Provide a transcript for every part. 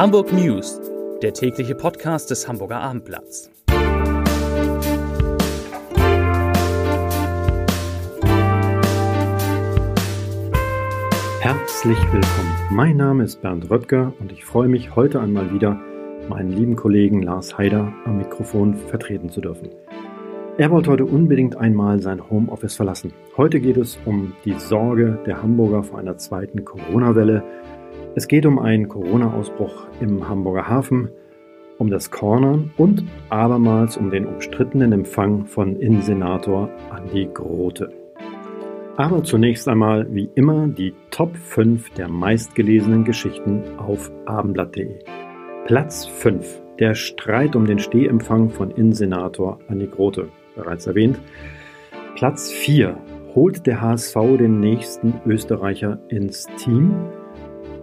Hamburg News, der tägliche Podcast des Hamburger Abendblatts. Herzlich willkommen. Mein Name ist Bernd Röttger und ich freue mich heute einmal wieder, meinen lieben Kollegen Lars Haider am Mikrofon vertreten zu dürfen. Er wollte heute unbedingt einmal sein Homeoffice verlassen. Heute geht es um die Sorge der Hamburger vor einer zweiten Corona-Welle es geht um einen Corona-Ausbruch im Hamburger Hafen, um das Cornern und abermals um den umstrittenen Empfang von Innensenator Andi Grote. Aber zunächst einmal, wie immer, die Top 5 der meistgelesenen Geschichten auf abendblatt.de. Platz 5. Der Streit um den Stehempfang von Innensenator Andi Grote. Bereits erwähnt. Platz 4. Holt der HSV den nächsten Österreicher ins Team?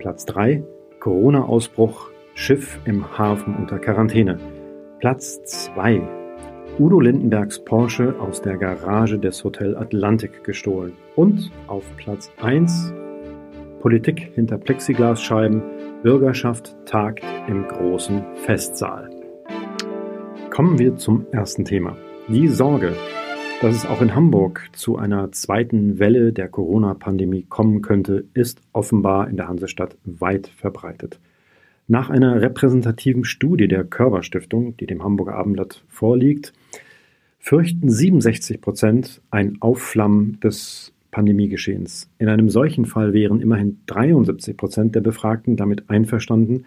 Platz 3 Corona-Ausbruch, Schiff im Hafen unter Quarantäne. Platz 2 Udo Lindenbergs Porsche aus der Garage des Hotel Atlantik gestohlen. Und auf Platz 1 Politik hinter Plexiglasscheiben, Bürgerschaft tagt im großen Festsaal. Kommen wir zum ersten Thema. Die Sorge, dass es auch in Hamburg zu einer zweiten Welle der Corona-Pandemie kommen könnte, ist offenbar in der Hansestadt weit verbreitet. Nach einer repräsentativen Studie der Körperstiftung, die dem Hamburger Abendblatt vorliegt, fürchten 67 Prozent ein Aufflammen des Pandemiegeschehens. In einem solchen Fall wären immerhin 73 Prozent der Befragten damit einverstanden,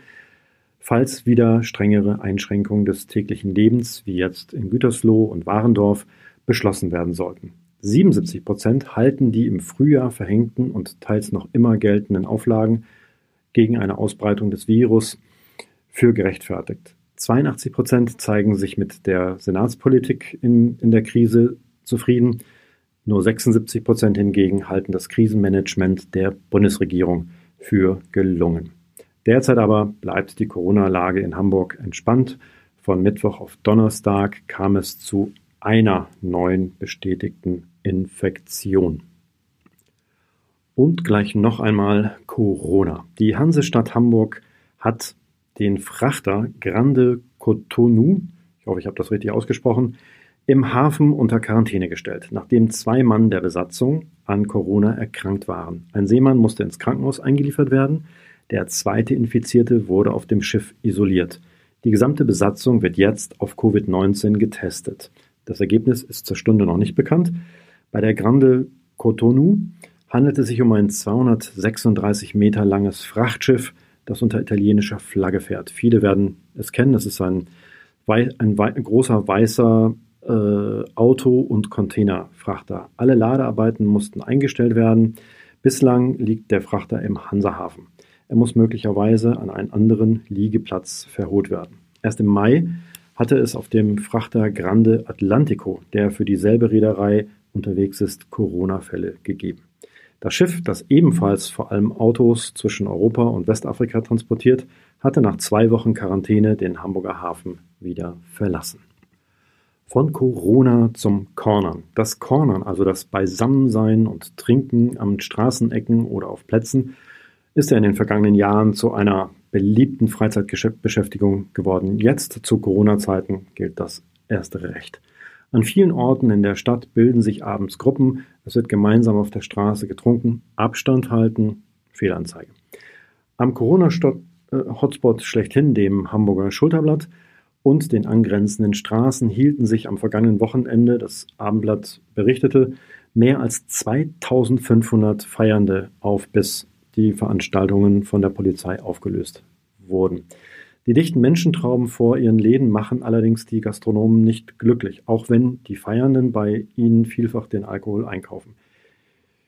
falls wieder strengere Einschränkungen des täglichen Lebens, wie jetzt in Gütersloh und Warendorf, beschlossen werden sollten. 77 Prozent halten die im Frühjahr verhängten und teils noch immer geltenden Auflagen gegen eine Ausbreitung des Virus für gerechtfertigt. 82 Prozent zeigen sich mit der Senatspolitik in, in der Krise zufrieden. Nur 76 Prozent hingegen halten das Krisenmanagement der Bundesregierung für gelungen. Derzeit aber bleibt die Corona-Lage in Hamburg entspannt. Von Mittwoch auf Donnerstag kam es zu einer neuen bestätigten Infektion. Und gleich noch einmal Corona. Die Hansestadt Hamburg hat den Frachter Grande Cotonou, ich hoffe, ich habe das richtig ausgesprochen, im Hafen unter Quarantäne gestellt, nachdem zwei Mann der Besatzung an Corona erkrankt waren. Ein Seemann musste ins Krankenhaus eingeliefert werden, der zweite Infizierte wurde auf dem Schiff isoliert. Die gesamte Besatzung wird jetzt auf Covid-19 getestet. Das Ergebnis ist zur Stunde noch nicht bekannt. Bei der Grande Cotonou handelt es sich um ein 236 Meter langes Frachtschiff, das unter italienischer Flagge fährt. Viele werden es kennen. Es ist ein, ein, ein großer weißer äh, Auto- und Containerfrachter. Alle Ladearbeiten mussten eingestellt werden. Bislang liegt der Frachter im Hansahafen. Er muss möglicherweise an einen anderen Liegeplatz verholt werden. Erst im Mai hatte es auf dem Frachter Grande Atlantico, der für dieselbe Reederei unterwegs ist, Corona-Fälle gegeben. Das Schiff, das ebenfalls vor allem Autos zwischen Europa und Westafrika transportiert, hatte nach zwei Wochen Quarantäne den Hamburger Hafen wieder verlassen. Von Corona zum Cornern. Das Cornern, also das Beisammensein und Trinken an Straßenecken oder auf Plätzen, ist ja in den vergangenen Jahren zu einer beliebten Freizeitbeschäftigung geworden. Jetzt zu Corona-Zeiten gilt das erste Recht. An vielen Orten in der Stadt bilden sich abends Gruppen, es wird gemeinsam auf der Straße getrunken, Abstand halten, Fehlanzeige. Am Corona-Hotspot schlechthin, dem Hamburger Schulterblatt, und den angrenzenden Straßen hielten sich am vergangenen Wochenende, das Abendblatt berichtete, mehr als 2500 Feiernde auf bis die Veranstaltungen von der Polizei aufgelöst wurden. Die dichten Menschentrauben vor ihren Läden machen allerdings die Gastronomen nicht glücklich, auch wenn die Feiernden bei ihnen vielfach den Alkohol einkaufen.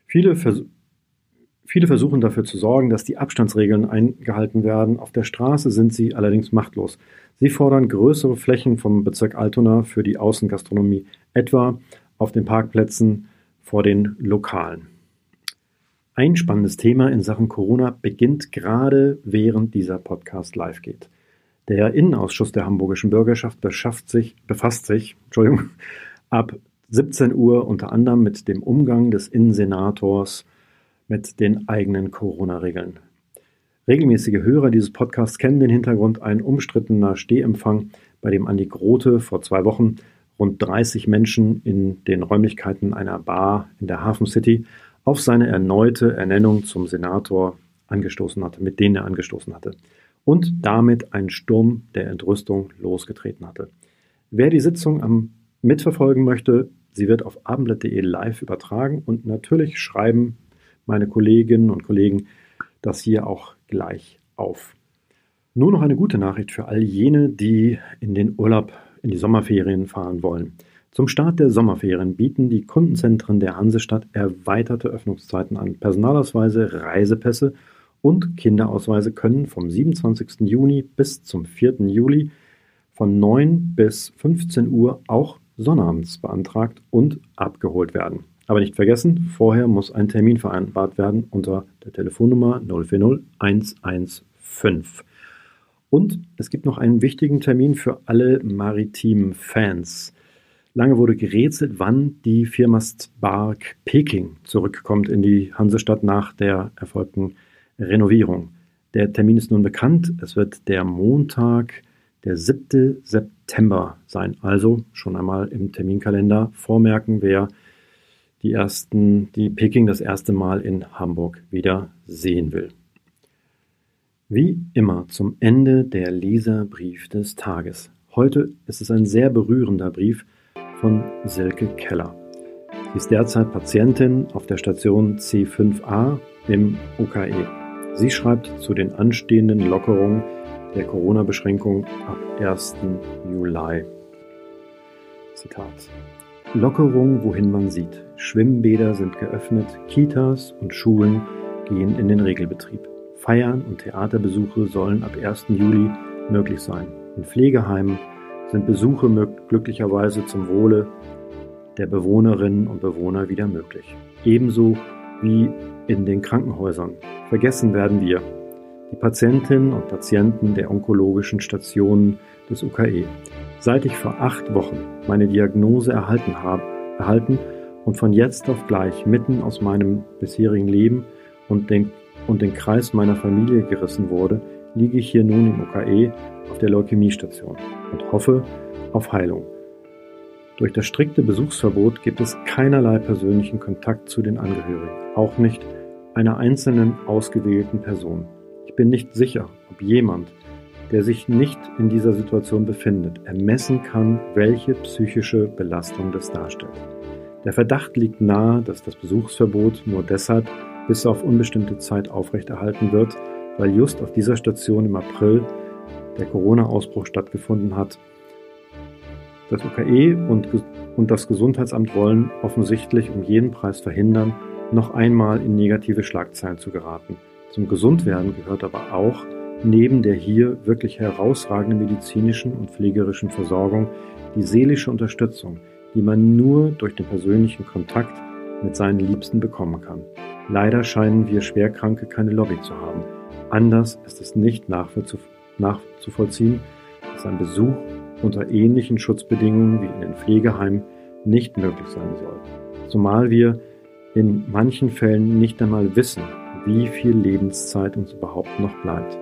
Viele, vers viele versuchen dafür zu sorgen, dass die Abstandsregeln eingehalten werden. Auf der Straße sind sie allerdings machtlos. Sie fordern größere Flächen vom Bezirk Altona für die Außengastronomie, etwa auf den Parkplätzen vor den Lokalen. Ein spannendes Thema in Sachen Corona beginnt gerade während dieser Podcast live geht. Der Innenausschuss der hamburgischen Bürgerschaft sich, befasst sich ab 17 Uhr unter anderem mit dem Umgang des Innensenators mit den eigenen Corona-Regeln. Regelmäßige Hörer dieses Podcasts kennen den Hintergrund ein umstrittener Stehempfang, bei dem Andi Grote vor zwei Wochen rund 30 Menschen in den Räumlichkeiten einer Bar in der Hafen City auf seine erneute Ernennung zum Senator angestoßen hatte, mit denen er angestoßen hatte und damit einen Sturm der Entrüstung losgetreten hatte. Wer die Sitzung am mitverfolgen möchte, sie wird auf abendblatt.de live übertragen und natürlich schreiben meine Kolleginnen und Kollegen das hier auch gleich auf. Nur noch eine gute Nachricht für all jene, die in den Urlaub, in die Sommerferien fahren wollen. Zum Start der Sommerferien bieten die Kundenzentren der Hansestadt erweiterte Öffnungszeiten an. Personalausweise, Reisepässe und Kinderausweise können vom 27. Juni bis zum 4. Juli von 9 bis 15 Uhr auch sonnabends beantragt und abgeholt werden. Aber nicht vergessen, vorher muss ein Termin vereinbart werden unter der Telefonnummer 040 115. Und es gibt noch einen wichtigen Termin für alle maritimen Fans. Lange wurde gerätselt, wann die Firma Spark Peking zurückkommt in die Hansestadt nach der erfolgten Renovierung. Der Termin ist nun bekannt. Es wird der Montag, der 7. September sein. Also schon einmal im Terminkalender vormerken, wer die ersten, die Peking das erste Mal in Hamburg wieder sehen will. Wie immer zum Ende der Leserbrief des Tages. Heute ist es ein sehr berührender Brief von Silke Keller. Sie ist derzeit Patientin auf der Station C5a im UKE. Sie schreibt zu den anstehenden Lockerungen der Corona-Beschränkung ab 1. Juli. Zitat. Lockerung, wohin man sieht. Schwimmbäder sind geöffnet, Kitas und Schulen gehen in den Regelbetrieb. Feiern und Theaterbesuche sollen ab 1. Juli möglich sein. In Pflegeheimen sind Besuche glücklicherweise zum Wohle der Bewohnerinnen und Bewohner wieder möglich. Ebenso wie in den Krankenhäusern. Vergessen werden wir die Patientinnen und Patienten der onkologischen Stationen des UKE. Seit ich vor acht Wochen meine Diagnose erhalten habe, erhalten und von jetzt auf gleich mitten aus meinem bisherigen Leben und den, und den Kreis meiner Familie gerissen wurde, liege ich hier nun im UKE auf der Leukämiestation und hoffe auf Heilung. Durch das strikte Besuchsverbot gibt es keinerlei persönlichen Kontakt zu den Angehörigen, auch nicht einer einzelnen ausgewählten Person. Ich bin nicht sicher, ob jemand, der sich nicht in dieser Situation befindet, ermessen kann, welche psychische Belastung das darstellt. Der Verdacht liegt nahe, dass das Besuchsverbot nur deshalb bis auf unbestimmte Zeit aufrechterhalten wird, weil just auf dieser Station im April der Corona-Ausbruch stattgefunden hat. Das UKE und, und das Gesundheitsamt wollen offensichtlich um jeden Preis verhindern, noch einmal in negative Schlagzeilen zu geraten. Zum Gesundwerden gehört aber auch, neben der hier wirklich herausragenden medizinischen und pflegerischen Versorgung, die seelische Unterstützung, die man nur durch den persönlichen Kontakt mit seinen Liebsten bekommen kann. Leider scheinen wir Schwerkranke keine Lobby zu haben. Anders ist es nicht nachzuvollziehen, dass ein Besuch unter ähnlichen Schutzbedingungen wie in den Pflegeheimen nicht möglich sein soll. Zumal wir in manchen Fällen nicht einmal wissen, wie viel Lebenszeit uns überhaupt noch bleibt.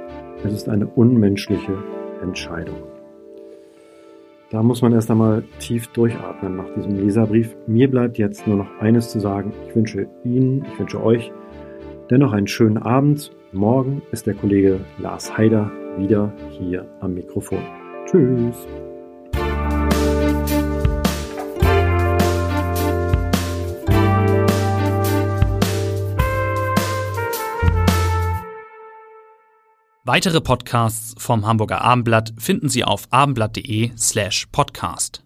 Es ist eine unmenschliche Entscheidung. Da muss man erst einmal tief durchatmen nach diesem Leserbrief. Mir bleibt jetzt nur noch eines zu sagen. Ich wünsche Ihnen, ich wünsche euch dennoch einen schönen Abend. Morgen ist der Kollege Lars Haider wieder hier am Mikrofon. Tschüss. Weitere Podcasts vom Hamburger Abendblatt finden Sie auf abendblatt.de slash podcast.